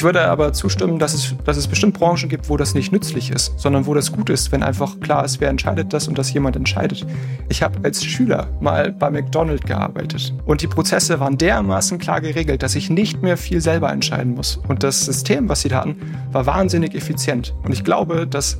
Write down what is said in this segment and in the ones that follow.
Ich würde aber zustimmen, dass es, dass es bestimmt Branchen gibt, wo das nicht nützlich ist, sondern wo das gut ist, wenn einfach klar ist, wer entscheidet das und dass jemand entscheidet. Ich habe als Schüler mal bei McDonald's gearbeitet und die Prozesse waren dermaßen klar geregelt, dass ich nicht mehr viel selber entscheiden muss. Und das System, was sie da hatten, war wahnsinnig effizient. Und ich glaube, dass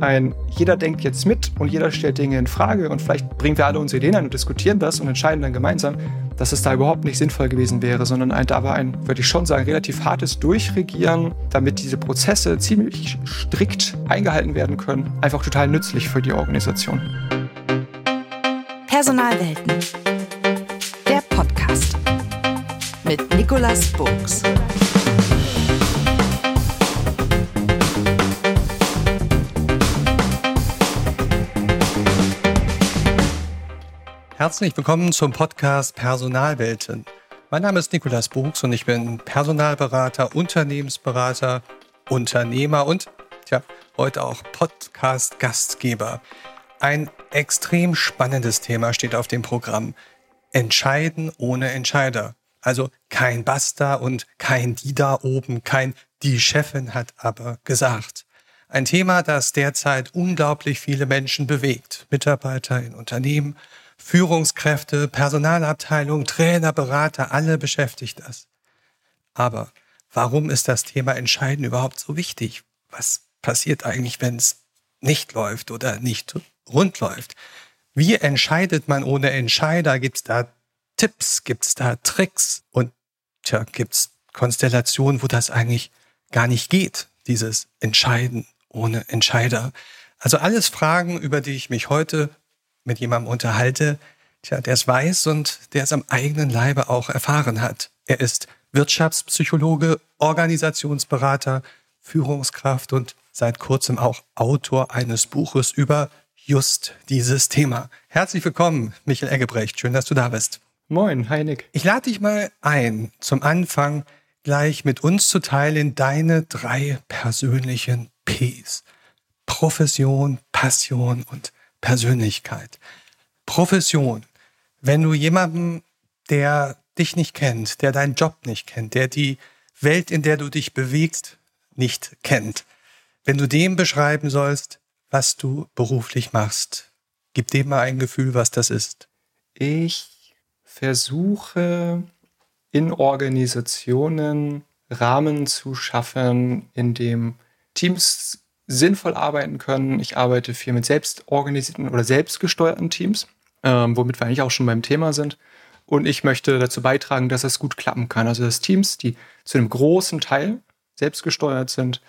ein jeder denkt jetzt mit und jeder stellt Dinge in Frage und vielleicht bringen wir alle unsere Ideen ein und diskutieren das und entscheiden dann gemeinsam, dass es da überhaupt nicht sinnvoll gewesen wäre, sondern ein, da war ein, würde ich schon sagen, relativ hartes Durchregieren, damit diese Prozesse ziemlich strikt eingehalten werden können, einfach total nützlich für die Organisation. Personalwelten. Der Podcast mit Nicolas Burgs. Herzlich willkommen zum Podcast Personalwelten. Mein Name ist Nikolas Buchs und ich bin Personalberater, Unternehmensberater, Unternehmer und tja, heute auch Podcast-Gastgeber. Ein extrem spannendes Thema steht auf dem Programm. Entscheiden ohne Entscheider. Also kein Basta und kein die da oben, kein die Chefin hat aber gesagt. Ein Thema, das derzeit unglaublich viele Menschen bewegt. Mitarbeiter in Unternehmen, Führungskräfte, Personalabteilung, Trainer, Berater, alle beschäftigt das. Aber warum ist das Thema Entscheiden überhaupt so wichtig? Was passiert eigentlich, wenn es nicht läuft oder nicht rund läuft? Wie entscheidet man ohne Entscheider? Gibt es da Tipps? Gibt es da Tricks? Und tja, gibt es Konstellationen, wo das eigentlich gar nicht geht, dieses Entscheiden ohne Entscheider? Also alles Fragen, über die ich mich heute mit jemandem unterhalte, tja, der es weiß und der es am eigenen Leibe auch erfahren hat. Er ist Wirtschaftspsychologe, Organisationsberater, Führungskraft und seit kurzem auch Autor eines Buches über just dieses Thema. Herzlich willkommen, Michael Eggebrecht. Schön, dass du da bist. Moin, Heinig. Ich lade dich mal ein, zum Anfang gleich mit uns zu teilen deine drei persönlichen Ps. Profession, Passion und Persönlichkeit. Profession. Wenn du jemanden, der dich nicht kennt, der deinen Job nicht kennt, der die Welt, in der du dich bewegst, nicht kennt, wenn du dem beschreiben sollst, was du beruflich machst, gib dem mal ein Gefühl, was das ist. Ich versuche in Organisationen Rahmen zu schaffen, in dem Teams sinnvoll arbeiten können. Ich arbeite viel mit selbstorganisierten oder selbstgesteuerten Teams, ähm, womit wir eigentlich auch schon beim Thema sind. Und ich möchte dazu beitragen, dass es gut klappen kann. Also dass Teams, die zu einem großen Teil selbstgesteuert sind,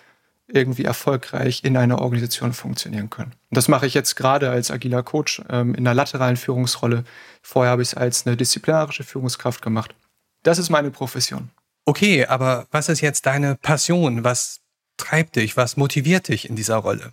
irgendwie erfolgreich in einer Organisation funktionieren können. Und das mache ich jetzt gerade als agiler Coach ähm, in einer lateralen Führungsrolle. Vorher habe ich es als eine disziplinarische Führungskraft gemacht. Das ist meine Profession. Okay, aber was ist jetzt deine Passion? Was treibt dich? Was motiviert dich in dieser Rolle?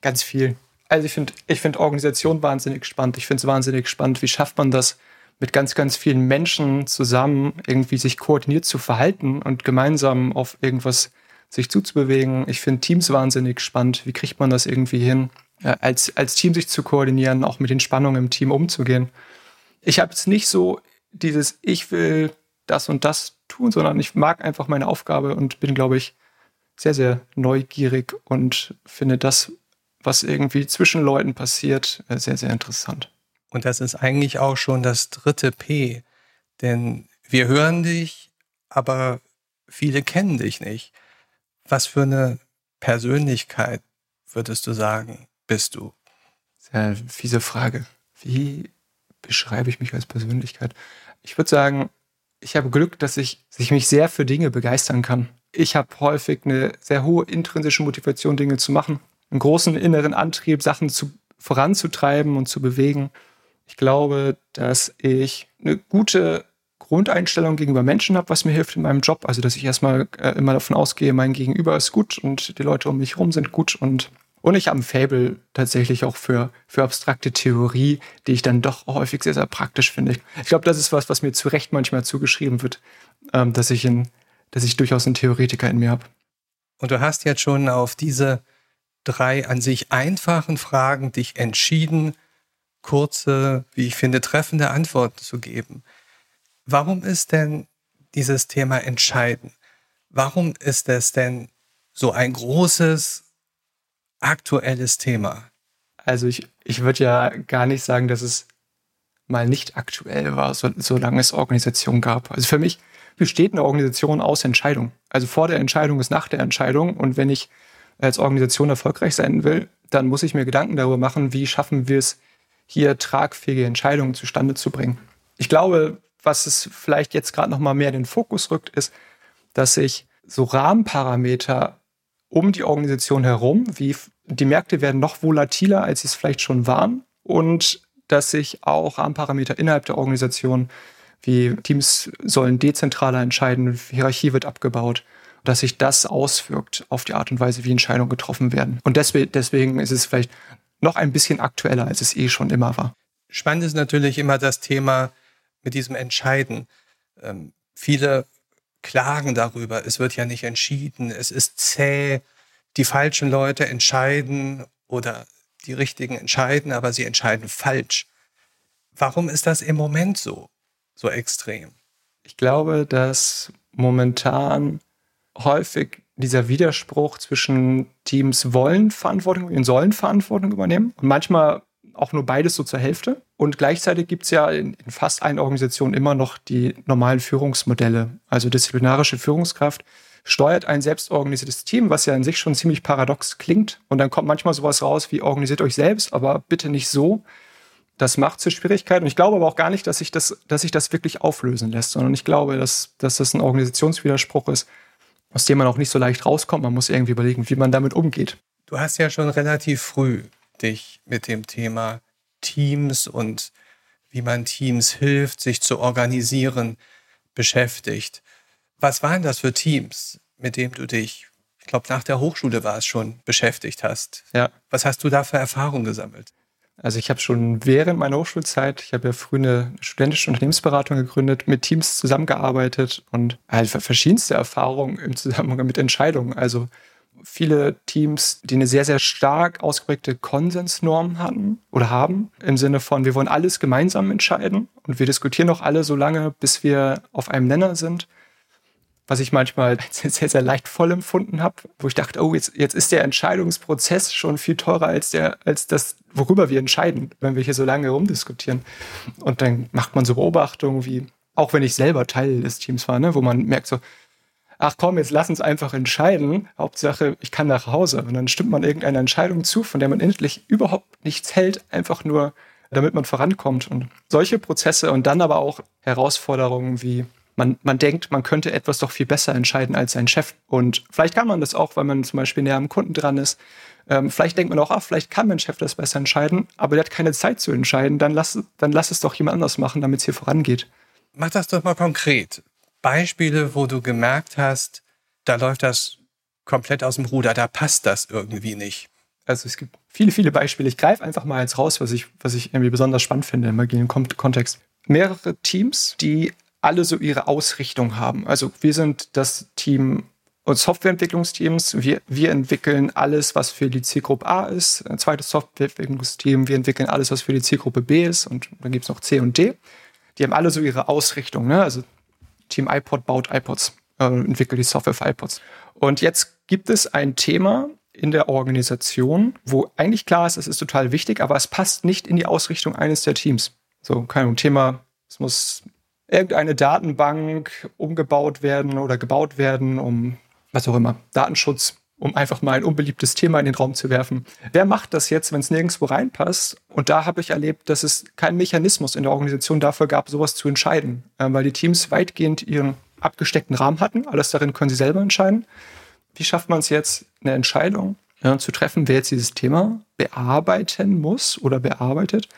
Ganz viel. Also ich finde ich find Organisation wahnsinnig spannend. Ich finde es wahnsinnig spannend, wie schafft man das, mit ganz, ganz vielen Menschen zusammen irgendwie sich koordiniert zu verhalten und gemeinsam auf irgendwas sich zuzubewegen. Ich finde Teams wahnsinnig spannend. Wie kriegt man das irgendwie hin, äh, als, als Team sich zu koordinieren, auch mit den Spannungen im Team umzugehen? Ich habe jetzt nicht so dieses, ich will das und das tun, sondern ich mag einfach meine Aufgabe und bin, glaube ich, sehr, sehr neugierig und finde das, was irgendwie zwischen Leuten passiert, äh, sehr, sehr interessant. Und das ist eigentlich auch schon das dritte P, denn wir hören dich, aber viele kennen dich nicht. Was für eine Persönlichkeit würdest du sagen, bist du? Sehr fiese Frage. Wie beschreibe ich mich als Persönlichkeit? Ich würde sagen, ich habe Glück, dass ich, dass ich mich sehr für Dinge begeistern kann ich habe häufig eine sehr hohe intrinsische Motivation, Dinge zu machen, einen großen inneren Antrieb, Sachen zu, voranzutreiben und zu bewegen. Ich glaube, dass ich eine gute Grundeinstellung gegenüber Menschen habe, was mir hilft in meinem Job. Also, dass ich erstmal äh, immer davon ausgehe, mein Gegenüber ist gut und die Leute um mich herum sind gut und und ich habe ein Fable tatsächlich auch für, für abstrakte Theorie, die ich dann doch häufig sehr, sehr praktisch finde. Ich glaube, das ist was, was mir zu Recht manchmal zugeschrieben wird, ähm, dass ich ein dass ich durchaus einen Theoretiker in mir habe. Und du hast jetzt schon auf diese drei an sich einfachen Fragen dich entschieden, kurze, wie ich finde, treffende Antworten zu geben. Warum ist denn dieses Thema entscheiden? Warum ist das denn so ein großes aktuelles Thema? Also ich, ich würde ja gar nicht sagen, dass es mal nicht aktuell war, so, solange es Organisation gab. Also für mich besteht eine Organisation aus Entscheidung. Also vor der Entscheidung ist nach der Entscheidung. Und wenn ich als Organisation erfolgreich sein will, dann muss ich mir Gedanken darüber machen, wie schaffen wir es, hier tragfähige Entscheidungen zustande zu bringen. Ich glaube, was es vielleicht jetzt gerade noch mal mehr in den Fokus rückt, ist, dass sich so Rahmenparameter um die Organisation herum, wie die Märkte werden noch volatiler, als sie es vielleicht schon waren und dass sich auch Rahmenparameter innerhalb der Organisation wie Teams sollen dezentraler entscheiden, Hierarchie wird abgebaut, dass sich das auswirkt auf die Art und Weise, wie Entscheidungen getroffen werden. Und deswegen ist es vielleicht noch ein bisschen aktueller, als es eh schon immer war. Spannend ist natürlich immer das Thema mit diesem Entscheiden. Ähm, viele klagen darüber, es wird ja nicht entschieden, es ist zäh, die falschen Leute entscheiden oder die richtigen entscheiden, aber sie entscheiden falsch. Warum ist das im Moment so, so extrem? Ich glaube, dass momentan häufig dieser Widerspruch zwischen Teams wollen Verantwortung und sollen Verantwortung übernehmen und manchmal auch nur beides so zur Hälfte. Und gleichzeitig gibt es ja in, in, fast allen Organisationen immer noch die normalen Führungsmodelle. Also disziplinarische Führungskraft steuert ein selbstorganisiertes Team, was ja in sich schon ziemlich paradox klingt. Und dann kommt manchmal sowas raus wie organisiert euch selbst, aber bitte nicht so. Das macht zur Schwierigkeit. Und ich glaube aber auch gar nicht, dass sich das, dass sich das wirklich auflösen lässt, sondern ich glaube, dass, dass das ein Organisationswiderspruch ist, aus dem man auch nicht so leicht rauskommt. Man muss irgendwie überlegen, wie man damit umgeht. Du hast ja schon relativ früh dich mit dem Thema Teams und wie man Teams hilft, sich zu organisieren, beschäftigt. Was waren das für Teams, mit denen du dich, ich glaube, nach der Hochschule war es schon, beschäftigt hast? Ja. Was hast du da für Erfahrungen gesammelt? Also ich habe schon während meiner Hochschulzeit, ich habe ja früh eine studentische Unternehmensberatung gegründet, mit Teams zusammengearbeitet und halt verschiedenste Erfahrungen im Zusammenhang mit Entscheidungen. Also viele Teams, die eine sehr, sehr stark ausgeprägte Konsensnorm hatten oder haben, im Sinne von, wir wollen alles gemeinsam entscheiden und wir diskutieren auch alle so lange, bis wir auf einem Nenner sind was ich manchmal sehr, sehr, leicht voll empfunden habe, wo ich dachte, oh, jetzt, jetzt ist der Entscheidungsprozess schon viel teurer als, der, als das, worüber wir entscheiden, wenn wir hier so lange rumdiskutieren. Und dann macht man so Beobachtungen wie, auch wenn ich selber Teil des Teams war, ne, wo man merkt so, ach komm, jetzt lass uns einfach entscheiden. Hauptsache, ich kann nach Hause. Und dann stimmt man irgendeiner Entscheidung zu, von der man endlich überhaupt nichts hält, einfach nur, damit man vorankommt. Und solche Prozesse und dann aber auch Herausforderungen wie man, man denkt, man könnte etwas doch viel besser entscheiden als sein Chef. Und vielleicht kann man das auch, weil man zum Beispiel näher am Kunden dran ist. Ähm, vielleicht denkt man auch, ah, vielleicht kann mein Chef das besser entscheiden, aber der hat keine Zeit zu entscheiden. Dann lass, dann lass es doch jemand anders machen, damit es hier vorangeht. Mach das doch mal konkret. Beispiele, wo du gemerkt hast, da läuft das komplett aus dem Ruder, da passt das irgendwie nicht. Also es gibt viele, viele Beispiele. Ich greife einfach mal eins raus, was ich, was ich irgendwie besonders spannend finde im agilen Kontext. Mehrere Teams, die alle so ihre Ausrichtung haben. Also wir sind das Team und Softwareentwicklungsteams. Wir, wir entwickeln alles, was für die Zielgruppe A ist. Ein zweites Softwareentwicklungsteam, wir entwickeln alles, was für die Zielgruppe B ist. Und dann gibt es noch C und D. Die haben alle so ihre Ausrichtung. Ne? Also Team iPod baut iPods, äh, entwickelt die Software für iPods. Und jetzt gibt es ein Thema in der Organisation, wo eigentlich klar ist, es ist total wichtig, aber es passt nicht in die Ausrichtung eines der Teams. So, kein Thema, es muss irgendeine Datenbank umgebaut werden oder gebaut werden, um was auch immer, Datenschutz, um einfach mal ein unbeliebtes Thema in den Raum zu werfen. Wer macht das jetzt, wenn es nirgendwo reinpasst? Und da habe ich erlebt, dass es keinen Mechanismus in der Organisation dafür gab, sowas zu entscheiden, äh, weil die Teams weitgehend ihren abgesteckten Rahmen hatten. Alles darin können sie selber entscheiden. Wie schafft man es jetzt, eine Entscheidung ja, zu treffen, wer jetzt dieses Thema bearbeiten muss oder bearbeitet?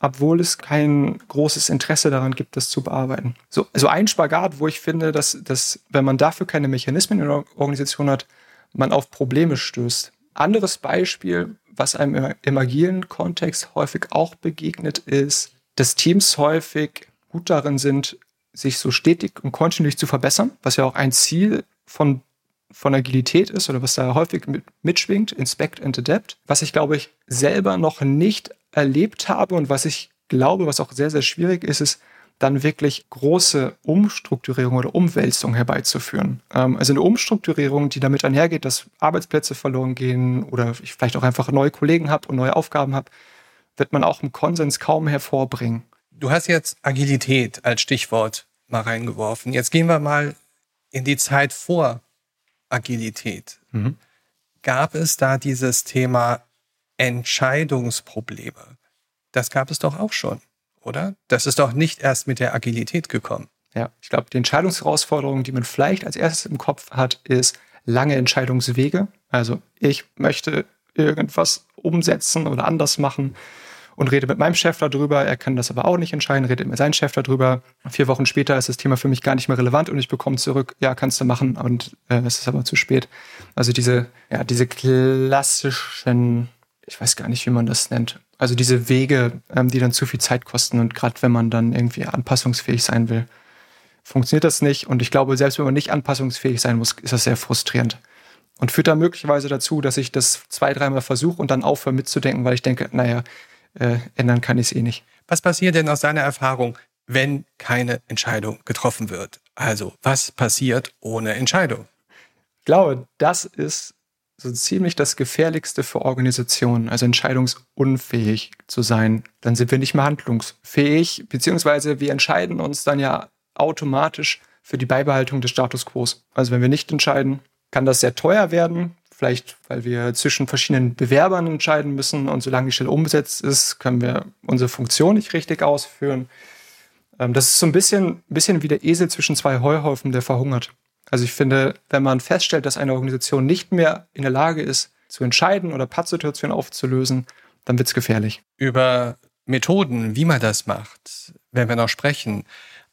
Obwohl es kein großes Interesse daran gibt, das zu bearbeiten. So, also ein Spagat, wo ich finde, dass, dass wenn man dafür keine Mechanismen in der Organisation hat, man auf Probleme stößt. Anderes Beispiel, was einem im agilen Kontext häufig auch begegnet, ist, dass Teams häufig gut darin sind, sich so stetig und kontinuierlich zu verbessern, was ja auch ein Ziel von, von Agilität ist oder was da häufig mit, mitschwingt, Inspect and Adapt, was ich glaube ich selber noch nicht erlebt habe und was ich glaube, was auch sehr, sehr schwierig ist, ist, dann wirklich große Umstrukturierung oder Umwälzung herbeizuführen. Ähm, also eine Umstrukturierung, die damit einhergeht, dass Arbeitsplätze verloren gehen oder ich vielleicht auch einfach neue Kollegen habe und neue Aufgaben habe, wird man auch im Konsens kaum hervorbringen. Du hast jetzt Agilität als Stichwort mal reingeworfen. Jetzt gehen wir mal in die Zeit vor Agilität. Mhm. Gab es da dieses Thema Entscheidungsprobleme? Das gab es doch auch schon oder? Das ist doch nicht erst mit der Agilität gekommen. Ja, ich glaube, die Entscheidungsherausforderung, die man vielleicht als erstes im Kopf hat, ist lange Entscheidungswege. Also ich möchte irgendwas umsetzen oder anders machen und rede mit meinem Chef darüber. Er kann das aber auch nicht entscheiden, redet mit seinem Chef darüber. Vier Wochen später ist das Thema für mich gar nicht mehr relevant und ich bekomme zurück, ja, kannst du machen und äh, es ist aber zu spät. Also diese, ja, diese klassischen, ich weiß gar nicht, wie man das nennt, also diese Wege, ähm, die dann zu viel Zeit kosten und gerade wenn man dann irgendwie anpassungsfähig sein will, funktioniert das nicht. Und ich glaube, selbst wenn man nicht anpassungsfähig sein muss, ist das sehr frustrierend. Und führt dann möglicherweise dazu, dass ich das zwei, dreimal versuche und dann aufhöre mitzudenken, weil ich denke, naja, äh, ändern kann ich es eh nicht. Was passiert denn aus deiner Erfahrung, wenn keine Entscheidung getroffen wird? Also, was passiert ohne Entscheidung? Ich glaube, das ist so ziemlich das Gefährlichste für Organisationen, also entscheidungsunfähig zu sein. Dann sind wir nicht mehr handlungsfähig, beziehungsweise wir entscheiden uns dann ja automatisch für die Beibehaltung des Status quo. Also wenn wir nicht entscheiden, kann das sehr teuer werden, vielleicht weil wir zwischen verschiedenen Bewerbern entscheiden müssen und solange die Stelle umgesetzt ist, können wir unsere Funktion nicht richtig ausführen. Ähm, das ist so ein bisschen, bisschen wie der Esel zwischen zwei Heuhaufen, der verhungert. Also ich finde, wenn man feststellt, dass eine Organisation nicht mehr in der Lage ist, zu entscheiden oder Pattsituationen aufzulösen, dann wird es gefährlich. Über Methoden, wie man das macht, werden wir noch sprechen.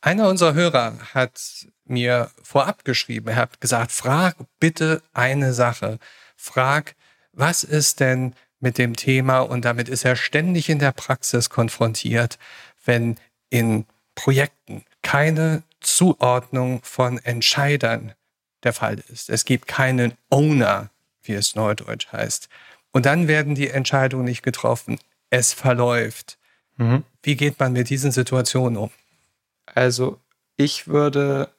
Einer unserer Hörer hat mir vorab geschrieben, er hat gesagt, frag bitte eine Sache. Frag, was ist denn mit dem Thema, und damit ist er ständig in der Praxis konfrontiert, wenn in Projekten keine Zuordnung von Entscheidern der Fall ist. Es gibt keinen Owner, wie es neudeutsch heißt. Und dann werden die Entscheidungen nicht getroffen. Es verläuft. Mhm. Wie geht man mit diesen Situationen um? Also ich würde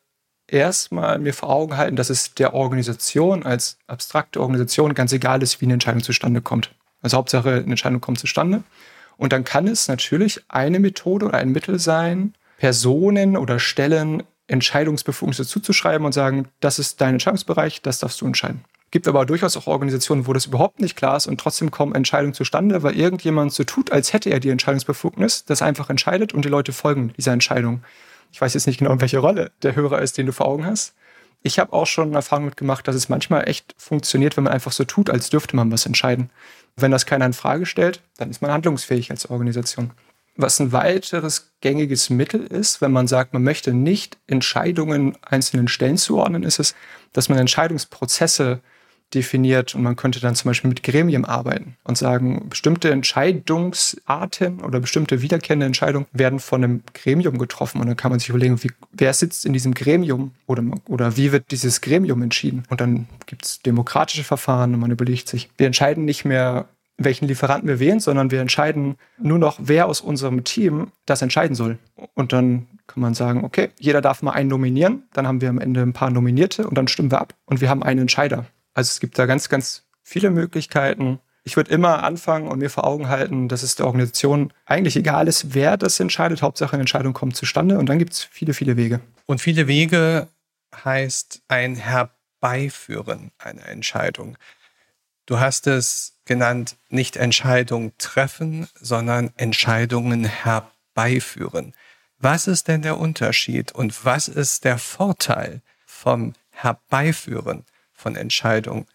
erstmal mir vor Augen halten, dass es der Organisation als abstrakte Organisation ganz egal ist, wie eine Entscheidung zustande kommt. Also Hauptsache, eine Entscheidung kommt zustande. Und dann kann es natürlich eine Methode oder ein Mittel sein, Personen oder Stellen Entscheidungsbefugnisse zuzuschreiben und sagen, das ist dein Entscheidungsbereich, das darfst du entscheiden. Gibt aber durchaus auch Organisationen, wo das überhaupt nicht klar ist und trotzdem kommen Entscheidungen zustande, weil irgendjemand so tut, als hätte er die Entscheidungsbefugnis, das einfach entscheidet und die Leute folgen dieser Entscheidung. Ich weiß jetzt nicht genau, welche Rolle der Hörer ist, den du vor Augen hast. Ich habe auch schon Erfahrung mitgemacht, dass es manchmal echt funktioniert, wenn man einfach so tut, als dürfte man was entscheiden. Wenn das keiner in Frage stellt, dann ist man handlungsfähig als Organisation. Was ein weiteres gängiges Mittel ist, wenn man sagt, man möchte nicht Entscheidungen einzelnen Stellen zuordnen, ist es, dass man Entscheidungsprozesse definiert und man könnte dann zum Beispiel mit Gremien arbeiten und sagen, bestimmte Entscheidungsarten oder bestimmte wiederkehrende Entscheidungen werden von einem Gremium getroffen und dann kann man sich überlegen, wie, wer sitzt in diesem Gremium oder, oder wie wird dieses Gremium entschieden und dann gibt es demokratische Verfahren und man überlegt sich, wir entscheiden nicht mehr welchen Lieferanten wir wählen, sondern wir entscheiden nur noch, wer aus unserem Team das entscheiden soll. Und dann kann man sagen, okay, jeder darf mal einen nominieren, dann haben wir am Ende ein paar Nominierte und dann stimmen wir ab und wir haben einen Entscheider. Also es gibt da ganz, ganz viele Möglichkeiten. Ich würde immer anfangen und mir vor Augen halten, dass es der Organisation eigentlich egal ist, wer das entscheidet. Hauptsache eine Entscheidung kommt zustande und dann gibt es viele, viele Wege. Und viele Wege heißt ein Herbeiführen einer Entscheidung. Du hast es genannt, nicht Entscheidungen treffen, sondern Entscheidungen herbeiführen. Was ist denn der Unterschied und was ist der Vorteil vom Herbeiführen von Entscheidungen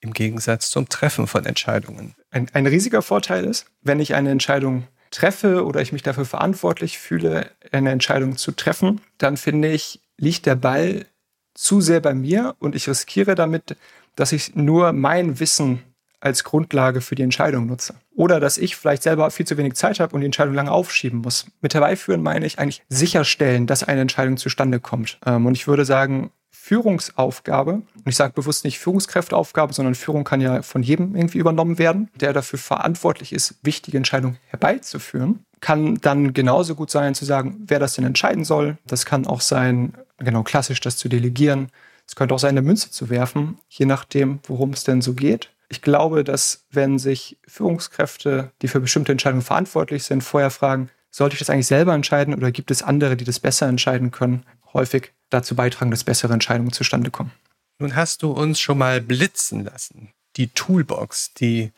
im Gegensatz zum Treffen von Entscheidungen? Ein, ein riesiger Vorteil ist, wenn ich eine Entscheidung treffe oder ich mich dafür verantwortlich fühle, eine Entscheidung zu treffen, dann finde ich, liegt der Ball zu sehr bei mir und ich riskiere damit, dass ich nur mein Wissen als Grundlage für die Entscheidung nutze. Oder dass ich vielleicht selber viel zu wenig Zeit habe und die Entscheidung lange aufschieben muss. Mit herbeiführen meine ich eigentlich sicherstellen, dass eine Entscheidung zustande kommt. Ähm, und ich würde sagen, Führungsaufgabe, und ich sage bewusst nicht Führungskräfteaufgabe, sondern Führung kann ja von jedem irgendwie übernommen werden, der dafür verantwortlich ist, wichtige Entscheidungen herbeizuführen, kann dann genauso gut sein zu sagen, wer das denn entscheiden soll. Das kann auch sein, genau klassisch das zu delegieren. Es könnte auch sein, eine Münze zu werfen, je nachdem, worum es denn so geht. Ich glaube, dass wenn sich Führungskräfte, die für bestimmte Entscheidungen verantwortlich sind, vorher fragen, sollte ich das eigentlich selber entscheiden oder gibt es andere, die das besser entscheiden können, häufig dazu beitragen, dass bessere Entscheidungen zustande kommen. Nun hast du uns schon mal blitzen lassen. Die Toolbox, die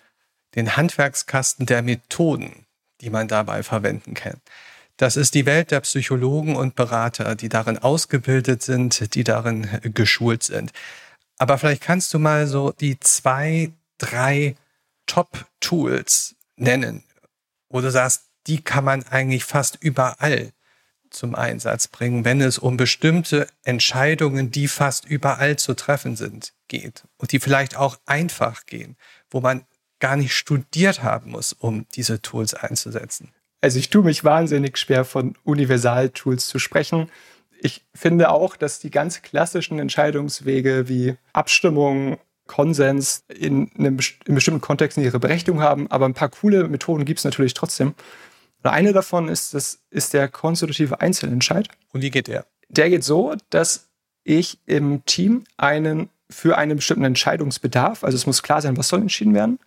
den Handwerkskasten der Methoden, die man dabei verwenden kann. Das ist die Welt der Psychologen und Berater, die darin ausgebildet sind, die darin geschult sind. Aber vielleicht kannst du mal so die zwei, drei Top-Tools nennen, wo du sagst, die kann man eigentlich fast überall zum Einsatz bringen, wenn es um bestimmte Entscheidungen, die fast überall zu treffen sind, geht und die vielleicht auch einfach gehen, wo man gar nicht studiert haben muss, um diese Tools einzusetzen. Also ich tue mich wahnsinnig schwer von Universal-Tools zu sprechen. Ich finde auch, dass die ganz klassischen Entscheidungswege wie Abstimmung, Konsens in einem in bestimmten Kontexten ihre Berechtigung haben, aber ein paar coole Methoden gibt es natürlich trotzdem. Und eine davon ist, das ist der konstitutive Einzelentscheid. Und wie geht der? Der geht so, dass ich im Team einen für einen bestimmten Entscheidungsbedarf, also es muss klar sein, was soll entschieden werden,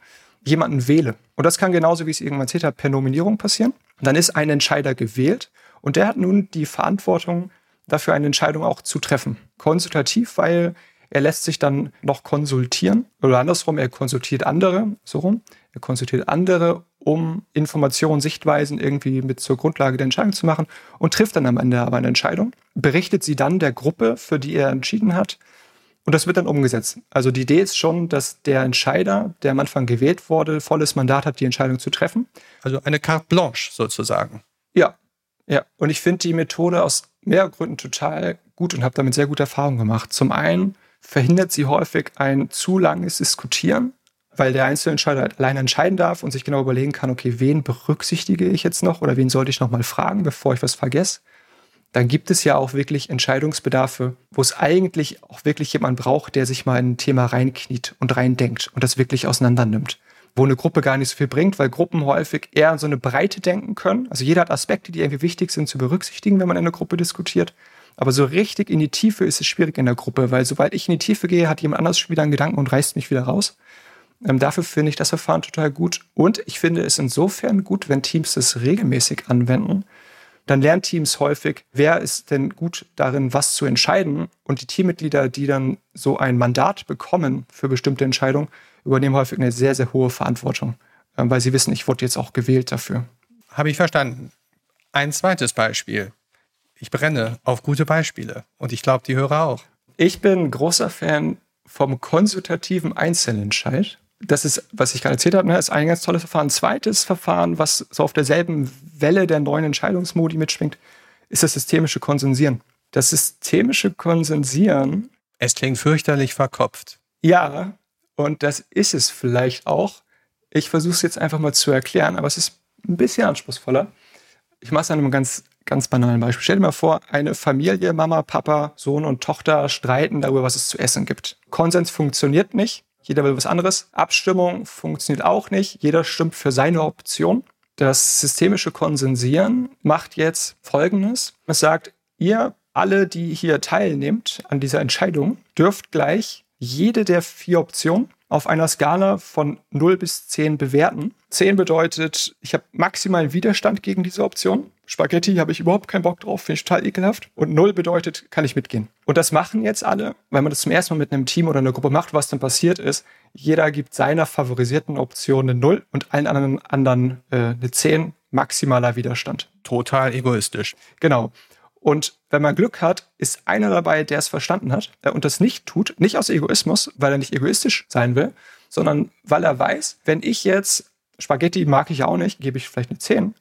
jemanden wähle. Und das kann genauso, wie ich es irgendwann erzählt habe, per Nominierung passieren. Und dann ist ein Entscheider gewählt und der hat nun die Verantwortung, dafür eine Entscheidung auch zu treffen. Konsultativ, weil er lässt sich dann noch konsultieren oder andersrum, er konsultiert andere, so rum. Er konsultiert andere, um Informationen, Sichtweisen irgendwie mit zur Grundlage der Entscheidung zu machen und trifft dann am Ende aber eine Entscheidung, berichtet sie dann der Gruppe, für die er entschieden hat und das wird dann umgesetzt. Also die Idee ist schon, dass der Entscheider, der am Anfang gewählt wurde, volles Mandat hat, die Entscheidung zu treffen. Also eine carte blanche sozusagen. Ja, ja. Und ich finde die Methode aus mehreren Gründen total gut und habe damit sehr gute Erfahrungen gemacht. Zum einen verhindert sie häufig ein zu langes Diskutieren weil der Einzelentscheider halt allein entscheiden darf und sich genau überlegen kann, okay, wen berücksichtige ich jetzt noch oder wen sollte ich noch mal fragen, bevor ich was vergesse. Dann gibt es ja auch wirklich Entscheidungsbedarfe, wo es eigentlich auch wirklich jemand braucht, der sich mal in ein Thema reinkniet und reindenkt und das wirklich auseinander nimmt. Wo eine Gruppe gar nicht so viel bringt, weil Gruppen häufig eher an so eine Breite denken können. Also jeder hat Aspekte, die irgendwie wichtig sind zu berücksichtigen, wenn man in einer Gruppe diskutiert. Aber so richtig in die Tiefe ist es schwierig in der Gruppe, weil sobald ich in die Tiefe gehe, hat jemand anders schon wieder einen Gedanken und reißt mich wieder raus. Ähm, dafür finde ich das Verfahren total gut. Und ich finde es insofern gut, wenn Teams das regelmäßig anwenden. Dann lernen Teams häufig, wer ist denn gut darin, was zu entscheiden. Und die Teammitglieder, die dann so ein Mandat bekommen für bestimmte Entscheidungen, übernehmen häufig eine sehr, sehr hohe Verantwortung, ähm, weil sie wissen, ich wurde jetzt auch gewählt dafür. Habe ich verstanden. Ein zweites Beispiel. Ich brenne auf gute Beispiele und ich glaube, die Hörer auch. Ich bin großer Fan vom konsultativen Einzelentscheid das ist, was ich gerade erzählt habe, ne, ist ein ganz tolles Verfahren. Ein zweites Verfahren, was so auf derselben Welle der neuen Entscheidungsmodi mitschwingt, ist das systemische Konsensieren. Das systemische Konsensieren. Es klingt fürchterlich verkopft. Ja, und das ist es vielleicht auch. Ich versuche es jetzt einfach mal zu erklären, aber es ist ein bisschen anspruchsvoller. Ich mache es an einem ganz, ganz banalen Beispiel. Stell dir mal vor, eine Familie, Mama, Papa, Sohn und Tochter streiten darüber, was es zu essen gibt. Konsens funktioniert nicht jeder will was anderes. Abstimmung funktioniert auch nicht. Jeder stimmt für seine Option. Das systemische Konsensieren macht jetzt Folgendes. Es sagt, ihr alle, die hier teilnehmt an dieser Entscheidung, dürft gleich jede der vier Optionen auf einer Skala von 0 bis 10 bewerten. 10 bedeutet, ich habe maximalen Widerstand gegen diese Option. Spaghetti habe ich überhaupt keinen Bock drauf, finde ich total ekelhaft. Und 0 bedeutet, kann ich mitgehen. Und das machen jetzt alle, weil man das zum ersten Mal mit einem Team oder einer Gruppe macht. Was dann passiert ist, jeder gibt seiner favorisierten Option eine 0 und allen anderen, anderen äh, eine 10 maximaler Widerstand. Total egoistisch. Genau. Und wenn man Glück hat, ist einer dabei, der es verstanden hat äh, und das nicht tut, nicht aus Egoismus, weil er nicht egoistisch sein will, sondern weil er weiß, wenn ich jetzt Spaghetti mag ich auch nicht, gebe ich vielleicht eine 10.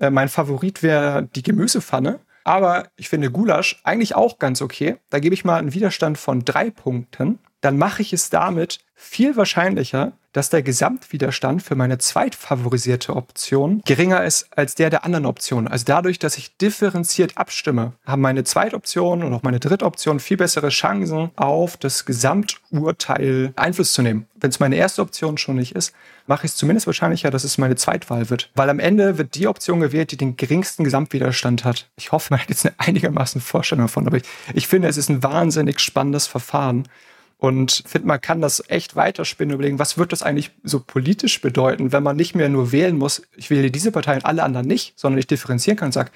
Äh, mein Favorit wäre die Gemüsepfanne. Aber ich finde Gulasch eigentlich auch ganz okay. Da gebe ich mal einen Widerstand von drei Punkten. Dann mache ich es damit viel wahrscheinlicher, dass der Gesamtwiderstand für meine zweitfavorisierte Option geringer ist als der der anderen Optionen. Also dadurch, dass ich differenziert abstimme, haben meine Zweitoption und auch meine Drittoption viel bessere Chancen, auf das Gesamturteil Einfluss zu nehmen. Wenn es meine erste Option schon nicht ist, mache ich es zumindest wahrscheinlicher, dass es meine Zweitwahl wird. Weil am Ende wird die Option gewählt, die den geringsten Gesamtwiderstand hat. Ich hoffe, man hat jetzt eine einigermaßen Vorstellung davon, aber ich, ich finde, es ist ein wahnsinnig spannendes Verfahren. Und finde, man kann das echt weiterspinnen und überlegen, was wird das eigentlich so politisch bedeuten, wenn man nicht mehr nur wählen muss, ich wähle diese Partei und alle anderen nicht, sondern ich differenzieren kann und sage,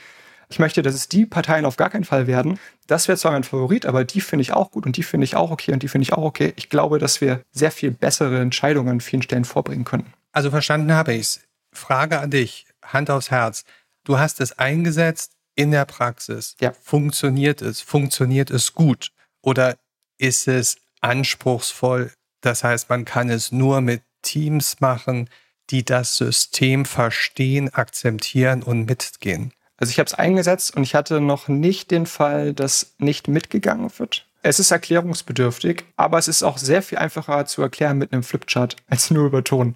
ich möchte, dass es die Parteien auf gar keinen Fall werden. Das wäre zwar mein Favorit, aber die finde ich auch gut und die finde ich auch okay und die finde ich auch okay. Ich glaube, dass wir sehr viel bessere Entscheidungen an vielen Stellen vorbringen könnten. Also verstanden habe ich es. Frage an dich, Hand aufs Herz. Du hast es eingesetzt in der Praxis. Ja. Funktioniert es? Funktioniert es gut? Oder ist es anspruchsvoll. Das heißt, man kann es nur mit Teams machen, die das System verstehen, akzeptieren und mitgehen. Also ich habe es eingesetzt und ich hatte noch nicht den Fall, dass nicht mitgegangen wird. Es ist erklärungsbedürftig, aber es ist auch sehr viel einfacher zu erklären mit einem Flipchart als nur über Ton.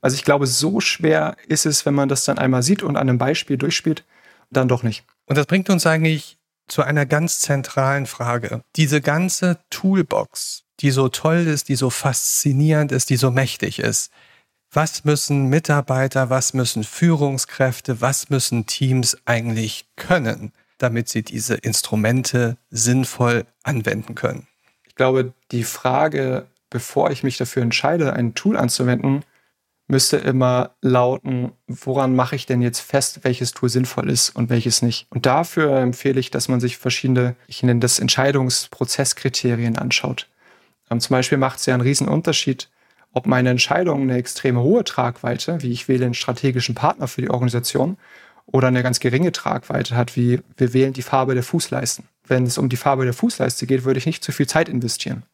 Also ich glaube, so schwer ist es, wenn man das dann einmal sieht und an einem Beispiel durchspielt, dann doch nicht. Und das bringt uns eigentlich zu einer ganz zentralen Frage. Diese ganze Toolbox, die so toll ist, die so faszinierend ist, die so mächtig ist. Was müssen Mitarbeiter, was müssen Führungskräfte, was müssen Teams eigentlich können, damit sie diese Instrumente sinnvoll anwenden können? Ich glaube, die Frage, bevor ich mich dafür entscheide, ein Tool anzuwenden, müsste immer lauten, woran mache ich denn jetzt fest, welches Tool sinnvoll ist und welches nicht. Und dafür empfehle ich, dass man sich verschiedene, ich nenne das Entscheidungsprozesskriterien anschaut. Ähm, zum Beispiel macht es ja einen riesen Unterschied, ob meine Entscheidung eine extrem hohe Tragweite, wie ich wähle einen strategischen Partner für die Organisation, oder eine ganz geringe Tragweite hat, wie wir wählen die Farbe der Fußleisten. Wenn es um die Farbe der Fußleiste geht, würde ich nicht zu viel Zeit investieren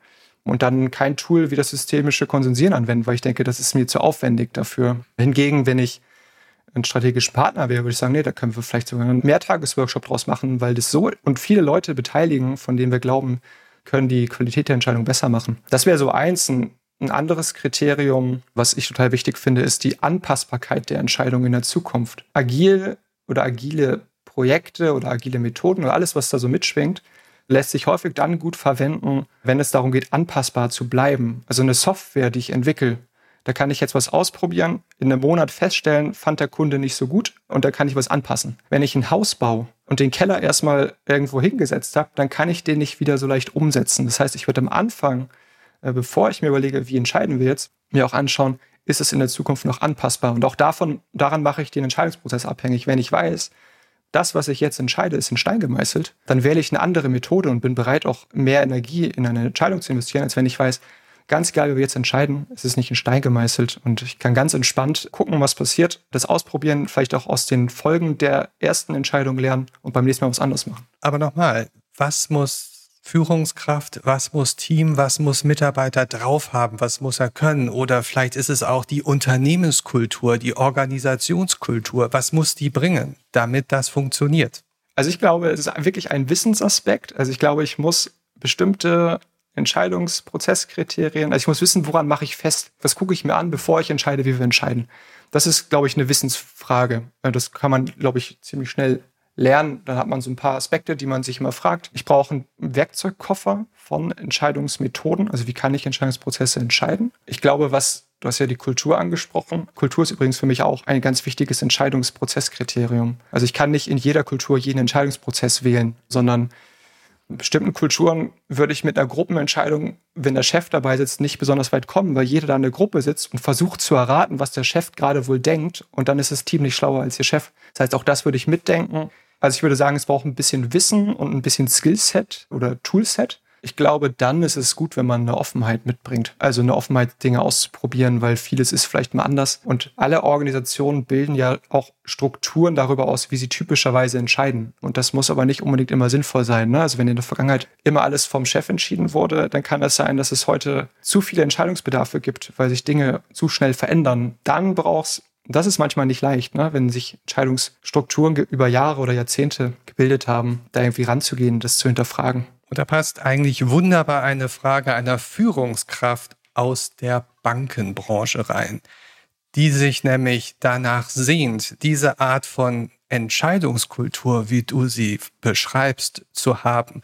und dann kein Tool wie das systemische Konsensieren anwenden, weil ich denke, das ist mir zu aufwendig dafür. Hingegen, wenn ich ein strategischen Partner wäre, würde ich sagen, nee, da können wir vielleicht sogar einen Mehrtagesworkshop draus machen, weil das so und viele Leute beteiligen, von denen wir glauben, können die Qualität der Entscheidung besser machen. Das wäre so eins. Ein, ein anderes Kriterium, was ich total wichtig finde, ist die Anpassbarkeit der Entscheidung in der Zukunft. Agil oder agile Projekte oder agile Methoden oder alles, was da so mitschwingt, lässt sich häufig dann gut verwenden, wenn es darum geht, anpassbar zu bleiben. Also eine Software, die ich entwickle, da kann ich jetzt was ausprobieren, in einem Monat feststellen, fand der Kunde nicht so gut und da kann ich was anpassen. Wenn ich ein Haus baue und den Keller erstmal irgendwo hingesetzt habe, dann kann ich den nicht wieder so leicht umsetzen. Das heißt, ich würde am Anfang, äh, bevor ich mir überlege, wie entscheiden wir jetzt, mir auch anschauen, ist es in der Zukunft noch anpassbar? Und auch davon, daran mache ich den Entscheidungsprozess abhängig. Wenn ich weiß, das, was ich jetzt entscheide, ist in Stein gemeißelt, dann wähle ich eine andere Methode und bin bereit, auch mehr Energie in eine Entscheidung zu investieren, als wenn ich weiß, ganz egal, wie wir jetzt entscheiden, es ist nicht in Stein gemeißelt und ich kann ganz entspannt gucken, was passiert, das ausprobieren, vielleicht auch aus den Folgen der ersten Entscheidung lernen und beim nächsten Mal was anderes machen. Aber nochmal, was muss Führungskraft, was muss Team, was muss Mitarbeiter drauf haben, was muss er können? Oder vielleicht ist es auch die Unternehmenskultur, die Organisationskultur, was muss die bringen, damit das funktioniert? Also ich glaube, es ist wirklich ein Wissensaspekt. Also ich glaube, ich muss bestimmte Entscheidungsprozesskriterien, also ich muss wissen, woran mache ich fest, was gucke ich mir an, bevor ich entscheide, wie wir entscheiden. Das ist, glaube ich, eine Wissensfrage. Das kann man, glaube ich, ziemlich schnell lernen. Dann hat man so ein paar Aspekte, die man sich immer fragt. Ich brauche einen Werkzeugkoffer von Entscheidungsmethoden. Also wie kann ich Entscheidungsprozesse entscheiden? Ich glaube, was Du hast ja die Kultur angesprochen. Kultur ist übrigens für mich auch ein ganz wichtiges Entscheidungsprozesskriterium. Also ich kann nicht in jeder Kultur jeden Entscheidungsprozess wählen, sondern in bestimmten Kulturen würde ich mit einer Gruppenentscheidung, wenn der Chef dabei sitzt, nicht besonders weit kommen, weil jeder da in der Gruppe sitzt und versucht zu erraten, was der Chef gerade wohl denkt. Und dann ist das Team nicht schlauer als ihr Chef. Das heißt, auch das würde ich mitdenken. Also ich würde sagen, es braucht ein bisschen Wissen und ein bisschen Skillset oder Toolset. Ich glaube, dann ist es gut, wenn man eine Offenheit mitbringt. Also eine Offenheit, Dinge auszuprobieren, weil vieles ist vielleicht mal anders. Und alle Organisationen bilden ja auch Strukturen darüber aus, wie sie typischerweise entscheiden. Und das muss aber nicht unbedingt immer sinnvoll sein. Ne? Also wenn in der Vergangenheit immer alles vom Chef entschieden wurde, dann kann es sein, dass es heute zu viele Entscheidungsbedarfe gibt, weil sich Dinge zu schnell verändern. Dann brauchst das ist manchmal nicht leicht, ne? wenn sich Entscheidungsstrukturen über Jahre oder Jahrzehnte gebildet haben, da irgendwie ranzugehen, das zu hinterfragen. Und da passt eigentlich wunderbar eine Frage einer Führungskraft aus der Bankenbranche rein, die sich nämlich danach sehnt, diese Art von Entscheidungskultur, wie du sie beschreibst, zu haben.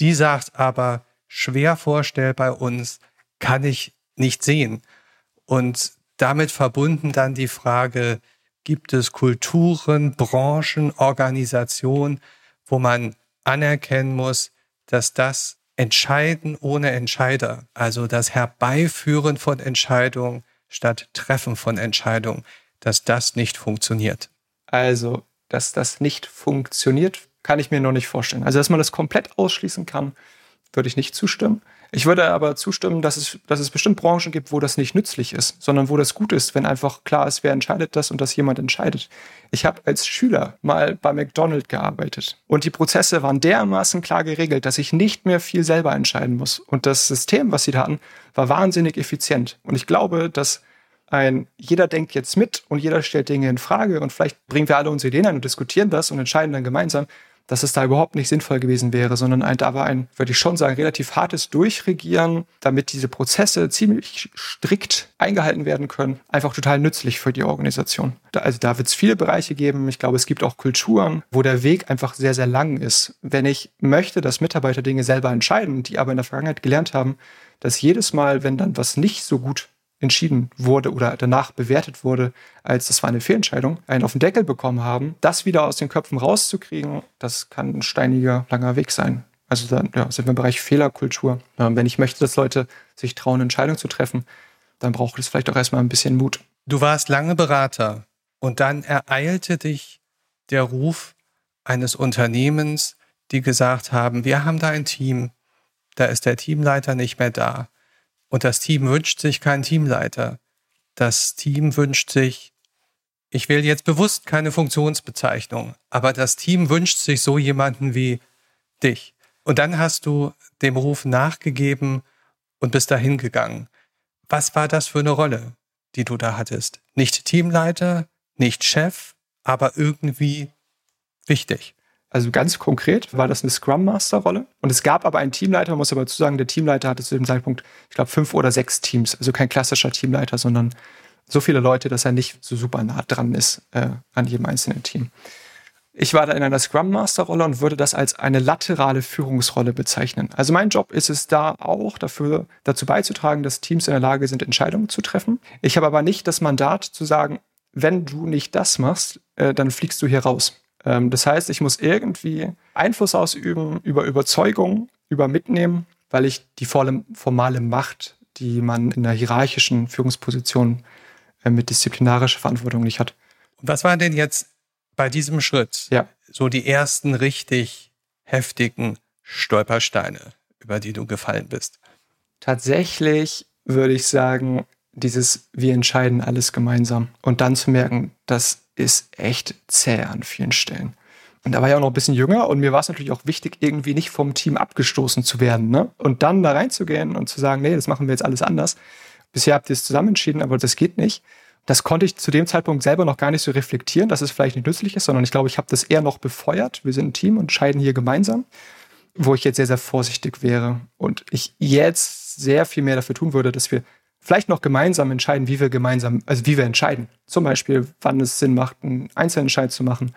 Die sagt aber, schwer vorstellbar uns, kann ich nicht sehen. Und damit verbunden dann die Frage, gibt es Kulturen, Branchen, Organisationen, wo man anerkennen muss, dass das Entscheiden ohne Entscheider, also das Herbeiführen von Entscheidungen statt Treffen von Entscheidungen, dass das nicht funktioniert. Also, dass das nicht funktioniert, kann ich mir noch nicht vorstellen. Also, dass man das komplett ausschließen kann, würde ich nicht zustimmen. Ich würde aber zustimmen, dass es, dass es bestimmt Branchen gibt, wo das nicht nützlich ist, sondern wo das gut ist, wenn einfach klar ist, wer entscheidet das und dass jemand entscheidet. Ich habe als Schüler mal bei McDonald's gearbeitet und die Prozesse waren dermaßen klar geregelt, dass ich nicht mehr viel selber entscheiden muss. Und das System, was sie da hatten, war wahnsinnig effizient. Und ich glaube, dass ein jeder denkt jetzt mit und jeder stellt Dinge in Frage und vielleicht bringen wir alle unsere Ideen ein und diskutieren das und entscheiden dann gemeinsam, dass es da überhaupt nicht sinnvoll gewesen wäre, sondern ein, da war ein, würde ich schon sagen, relativ hartes Durchregieren, damit diese Prozesse ziemlich strikt eingehalten werden können, einfach total nützlich für die Organisation. Da, also da wird es viele Bereiche geben. Ich glaube, es gibt auch Kulturen, wo der Weg einfach sehr, sehr lang ist. Wenn ich möchte, dass Mitarbeiter Dinge selber entscheiden, die aber in der Vergangenheit gelernt haben, dass jedes Mal, wenn dann was nicht so gut entschieden wurde oder danach bewertet wurde, als das war eine Fehlentscheidung, einen auf den Deckel bekommen haben, das wieder aus den Köpfen rauszukriegen, das kann ein steiniger, langer Weg sein. Also da ja, sind wir im Bereich Fehlerkultur. Wenn ich möchte, dass Leute sich trauen, Entscheidungen zu treffen, dann braucht es vielleicht auch erstmal ein bisschen Mut. Du warst lange Berater und dann ereilte dich der Ruf eines Unternehmens, die gesagt haben, wir haben da ein Team, da ist der Teamleiter nicht mehr da. Und das Team wünscht sich keinen Teamleiter. Das Team wünscht sich, ich will jetzt bewusst keine Funktionsbezeichnung, aber das Team wünscht sich so jemanden wie dich. Und dann hast du dem Ruf nachgegeben und bist dahin gegangen. Was war das für eine Rolle, die du da hattest? Nicht Teamleiter, nicht Chef, aber irgendwie wichtig. Also ganz konkret war das eine Scrum Master Rolle. Und es gab aber einen Teamleiter, man muss aber dazu sagen, der Teamleiter hatte zu dem Zeitpunkt, ich glaube, fünf oder sechs Teams. Also kein klassischer Teamleiter, sondern so viele Leute, dass er nicht so super nah dran ist äh, an jedem einzelnen Team. Ich war da in einer Scrum Master Rolle und würde das als eine laterale Führungsrolle bezeichnen. Also mein Job ist es da auch dafür, dazu beizutragen, dass Teams in der Lage sind, Entscheidungen zu treffen. Ich habe aber nicht das Mandat zu sagen, wenn du nicht das machst, äh, dann fliegst du hier raus. Ähm, das heißt, ich muss irgendwie Einfluss ausüben über Überzeugung, über Mitnehmen, weil ich die formale Macht, die man in einer hierarchischen Führungsposition äh, mit disziplinarischer Verantwortung nicht hat. Und was waren denn jetzt bei diesem Schritt ja. so die ersten richtig heftigen Stolpersteine, über die du gefallen bist? Tatsächlich würde ich sagen, dieses Wir entscheiden alles gemeinsam und dann zu merken, das ist echt zäh an vielen Stellen. Und da war ich auch noch ein bisschen jünger und mir war es natürlich auch wichtig, irgendwie nicht vom Team abgestoßen zu werden. Ne? Und dann da reinzugehen und zu sagen, nee, das machen wir jetzt alles anders. Bisher habt ihr es zusammen entschieden, aber das geht nicht. Das konnte ich zu dem Zeitpunkt selber noch gar nicht so reflektieren, dass es vielleicht nicht nützlich ist, sondern ich glaube, ich habe das eher noch befeuert. Wir sind ein Team und entscheiden hier gemeinsam, wo ich jetzt sehr, sehr vorsichtig wäre und ich jetzt sehr viel mehr dafür tun würde, dass wir vielleicht noch gemeinsam entscheiden, wie wir gemeinsam, also wie wir entscheiden. Zum Beispiel, wann es Sinn macht, einen Einzelentscheid zu machen,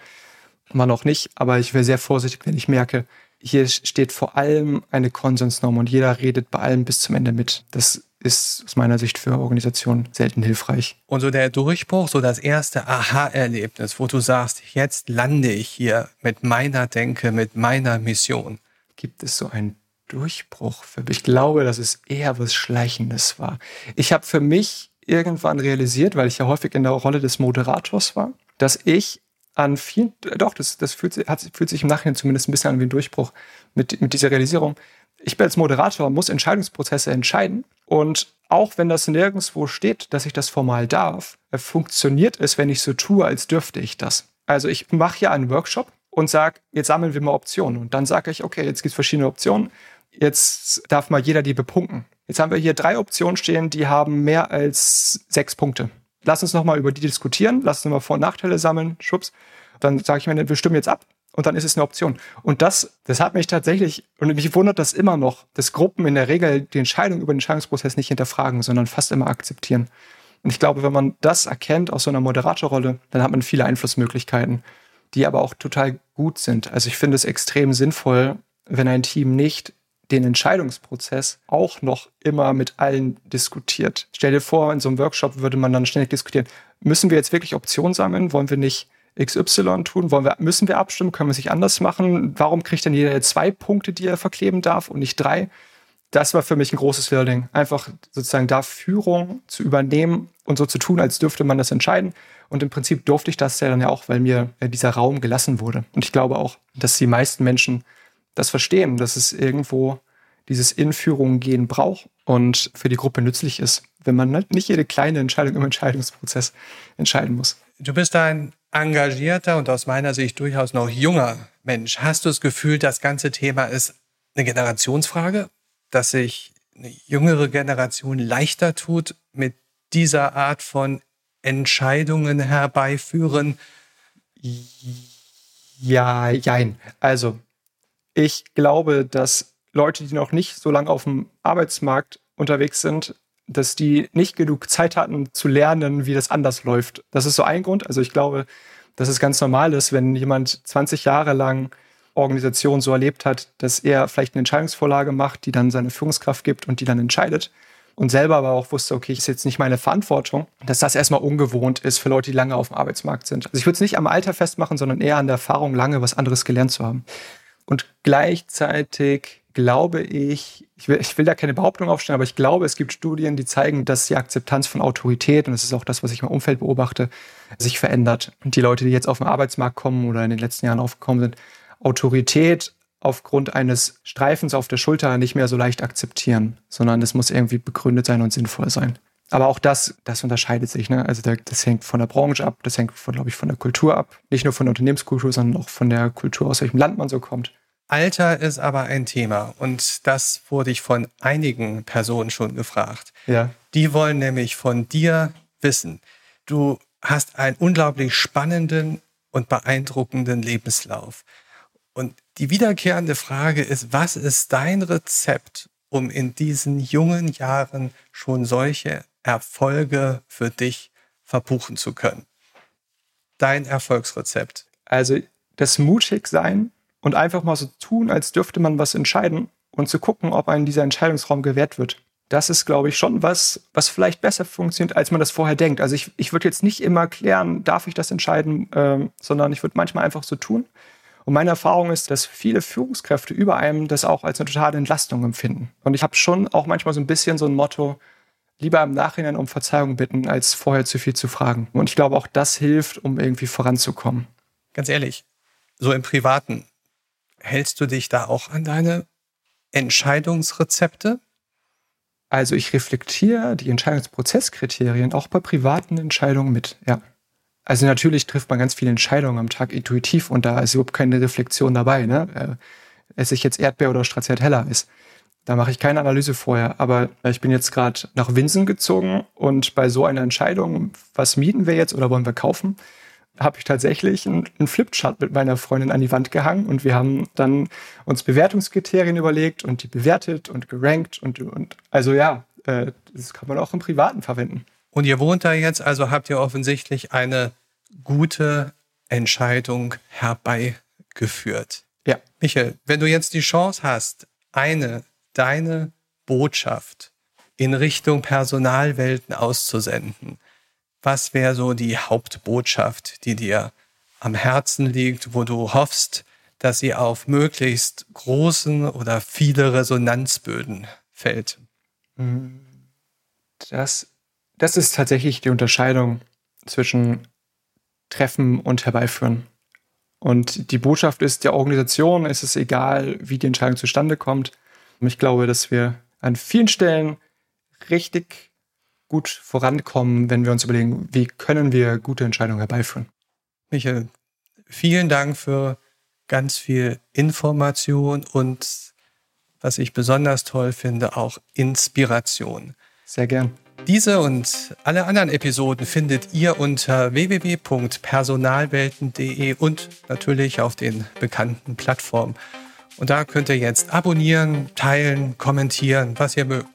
wann auch nicht. Aber ich wäre sehr vorsichtig, wenn ich merke, hier steht vor allem eine Konsensnorm und jeder redet bei allem bis zum Ende mit. Das ist aus meiner Sicht für Organisationen selten hilfreich. Und so der Durchbruch, so das erste Aha-Erlebnis, wo du sagst, jetzt lande ich hier mit meiner Denke, mit meiner Mission. Gibt es so einen Durchbruch für mich. Ich glaube, dass es eher was Schleichendes war. Ich habe für mich irgendwann realisiert, weil ich ja häufig in der Rolle des Moderators war, dass ich an vielen, doch, das, das fühlt, hat, fühlt sich im Nachhinein zumindest ein bisschen an wie ein Durchbruch mit, mit dieser Realisierung. Ich bin als Moderator, muss Entscheidungsprozesse entscheiden. Und auch wenn das nirgendwo steht, dass ich das formal darf, äh, funktioniert es, wenn ich so tue, als dürfte ich das. Also ich mache hier einen Workshop und sage, jetzt sammeln wir mal Optionen. Und dann sage ich, okay, jetzt gibt es verschiedene Optionen. Jetzt darf mal jeder die bepunkten. Jetzt haben wir hier drei Optionen stehen, die haben mehr als sechs Punkte. Lass uns nochmal über die diskutieren, lass uns mal Vor- und Nachteile sammeln, schwupps. Dann sage ich mir, wir stimmen jetzt ab. und dann ist es eine Option. Und das, das hat mich tatsächlich, und mich wundert das immer noch, dass Gruppen in der Regel die Entscheidung über den Entscheidungsprozess nicht hinterfragen, sondern fast immer akzeptieren. Und ich glaube, wenn man das erkennt aus so einer Moderatorrolle, dann hat man viele Einflussmöglichkeiten, die aber auch total gut sind. Also ich finde es extrem sinnvoll, wenn ein Team nicht den Entscheidungsprozess auch noch immer mit allen diskutiert. Stell dir vor, in so einem Workshop würde man dann ständig diskutieren, müssen wir jetzt wirklich Optionen sammeln? Wollen wir nicht XY tun? Wollen wir, müssen wir abstimmen? Können wir es nicht anders machen? Warum kriegt denn jeder zwei Punkte, die er verkleben darf und nicht drei? Das war für mich ein großes Learning. Einfach sozusagen da Führung zu übernehmen und so zu tun, als dürfte man das entscheiden. Und im Prinzip durfte ich das ja dann ja auch, weil mir dieser Raum gelassen wurde. Und ich glaube auch, dass die meisten Menschen das verstehen, dass es irgendwo dieses In gehen braucht und für die Gruppe nützlich ist, wenn man nicht jede kleine Entscheidung im Entscheidungsprozess entscheiden muss. Du bist ein engagierter und aus meiner Sicht durchaus noch junger Mensch. Hast du das Gefühl, das ganze Thema ist eine Generationsfrage, dass sich eine jüngere Generation leichter tut, mit dieser Art von Entscheidungen herbeiführen? Ja, jein. Also, ich glaube, dass Leute, die noch nicht so lange auf dem Arbeitsmarkt unterwegs sind, dass die nicht genug Zeit hatten zu lernen, wie das anders läuft. Das ist so ein Grund. Also ich glaube, dass es ganz normal ist, wenn jemand 20 Jahre lang Organisation so erlebt hat, dass er vielleicht eine Entscheidungsvorlage macht, die dann seine Führungskraft gibt und die dann entscheidet und selber aber auch wusste, okay, ist jetzt nicht meine Verantwortung, dass das erstmal ungewohnt ist für Leute, die lange auf dem Arbeitsmarkt sind. Also ich würde es nicht am Alter festmachen, sondern eher an der Erfahrung, lange was anderes gelernt zu haben. Und gleichzeitig glaube ich, ich will, ich will da keine Behauptung aufstellen, aber ich glaube, es gibt Studien, die zeigen, dass die Akzeptanz von Autorität, und das ist auch das, was ich im Umfeld beobachte, sich verändert. Und die Leute, die jetzt auf den Arbeitsmarkt kommen oder in den letzten Jahren aufgekommen sind, Autorität aufgrund eines Streifens auf der Schulter nicht mehr so leicht akzeptieren, sondern es muss irgendwie begründet sein und sinnvoll sein. Aber auch das, das unterscheidet sich. Ne? Also das hängt von der Branche ab, das hängt, von, glaube ich, von der Kultur ab. Nicht nur von der Unternehmenskultur, sondern auch von der Kultur, aus welchem Land man so kommt. Alter ist aber ein Thema und das wurde ich von einigen Personen schon gefragt. Ja. Die wollen nämlich von dir wissen. Du hast einen unglaublich spannenden und beeindruckenden Lebenslauf. Und die wiederkehrende Frage ist, was ist dein Rezept, um in diesen jungen Jahren schon solche Erfolge für dich verbuchen zu können? Dein Erfolgsrezept. Also das Mutigsein und einfach mal so tun, als dürfte man was entscheiden und zu gucken, ob einem dieser Entscheidungsraum gewährt wird. Das ist, glaube ich, schon was, was vielleicht besser funktioniert, als man das vorher denkt. Also ich, ich würde jetzt nicht immer klären, darf ich das entscheiden, äh, sondern ich würde manchmal einfach so tun. Und meine Erfahrung ist, dass viele Führungskräfte über einem das auch als eine totale Entlastung empfinden. Und ich habe schon auch manchmal so ein bisschen so ein Motto, lieber im Nachhinein um Verzeihung bitten, als vorher zu viel zu fragen. Und ich glaube, auch das hilft, um irgendwie voranzukommen. Ganz ehrlich, so im Privaten, hältst du dich da auch an deine Entscheidungsrezepte? Also ich reflektiere die Entscheidungsprozesskriterien auch bei privaten Entscheidungen mit, ja. Also natürlich trifft man ganz viele Entscheidungen am Tag intuitiv und da ist überhaupt keine Reflexion dabei. Ne? Äh, esse ich jetzt Erdbeer oder Stracciatella ist. Da mache ich keine Analyse vorher. Aber ich bin jetzt gerade nach Winsen gezogen und bei so einer Entscheidung, was mieten wir jetzt oder wollen wir kaufen, habe ich tatsächlich einen Flipchart mit meiner Freundin an die Wand gehangen und wir haben dann uns Bewertungskriterien überlegt und die bewertet und gerankt und, und also ja, äh, das kann man auch im Privaten verwenden. Und ihr wohnt da jetzt, also habt ihr offensichtlich eine gute Entscheidung herbeigeführt. Ja. Michael, wenn du jetzt die Chance hast, eine, deine Botschaft in Richtung Personalwelten auszusenden, was wäre so die Hauptbotschaft, die dir am Herzen liegt, wo du hoffst, dass sie auf möglichst großen oder viele Resonanzböden fällt? Das, das ist tatsächlich die Unterscheidung zwischen Treffen und Herbeiführen. Und die Botschaft ist, der Organisation ist es egal, wie die Entscheidung zustande kommt. Und ich glaube, dass wir an vielen Stellen richtig gut vorankommen, wenn wir uns überlegen, wie können wir gute Entscheidungen herbeiführen. Michael, vielen Dank für ganz viel Information und was ich besonders toll finde, auch Inspiration. Sehr gern. Diese und alle anderen Episoden findet ihr unter www.personalwelten.de und natürlich auf den bekannten Plattformen. Und da könnt ihr jetzt abonnieren, teilen, kommentieren, was ihr mögt.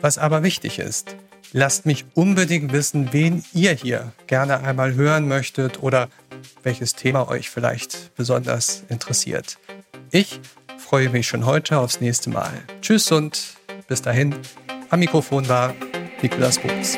Was aber wichtig ist, lasst mich unbedingt wissen, wen ihr hier gerne einmal hören möchtet oder welches Thema euch vielleicht besonders interessiert. Ich freue mich schon heute aufs nächste Mal. Tschüss und bis dahin. Am Mikrofon war Nikolas Buchs.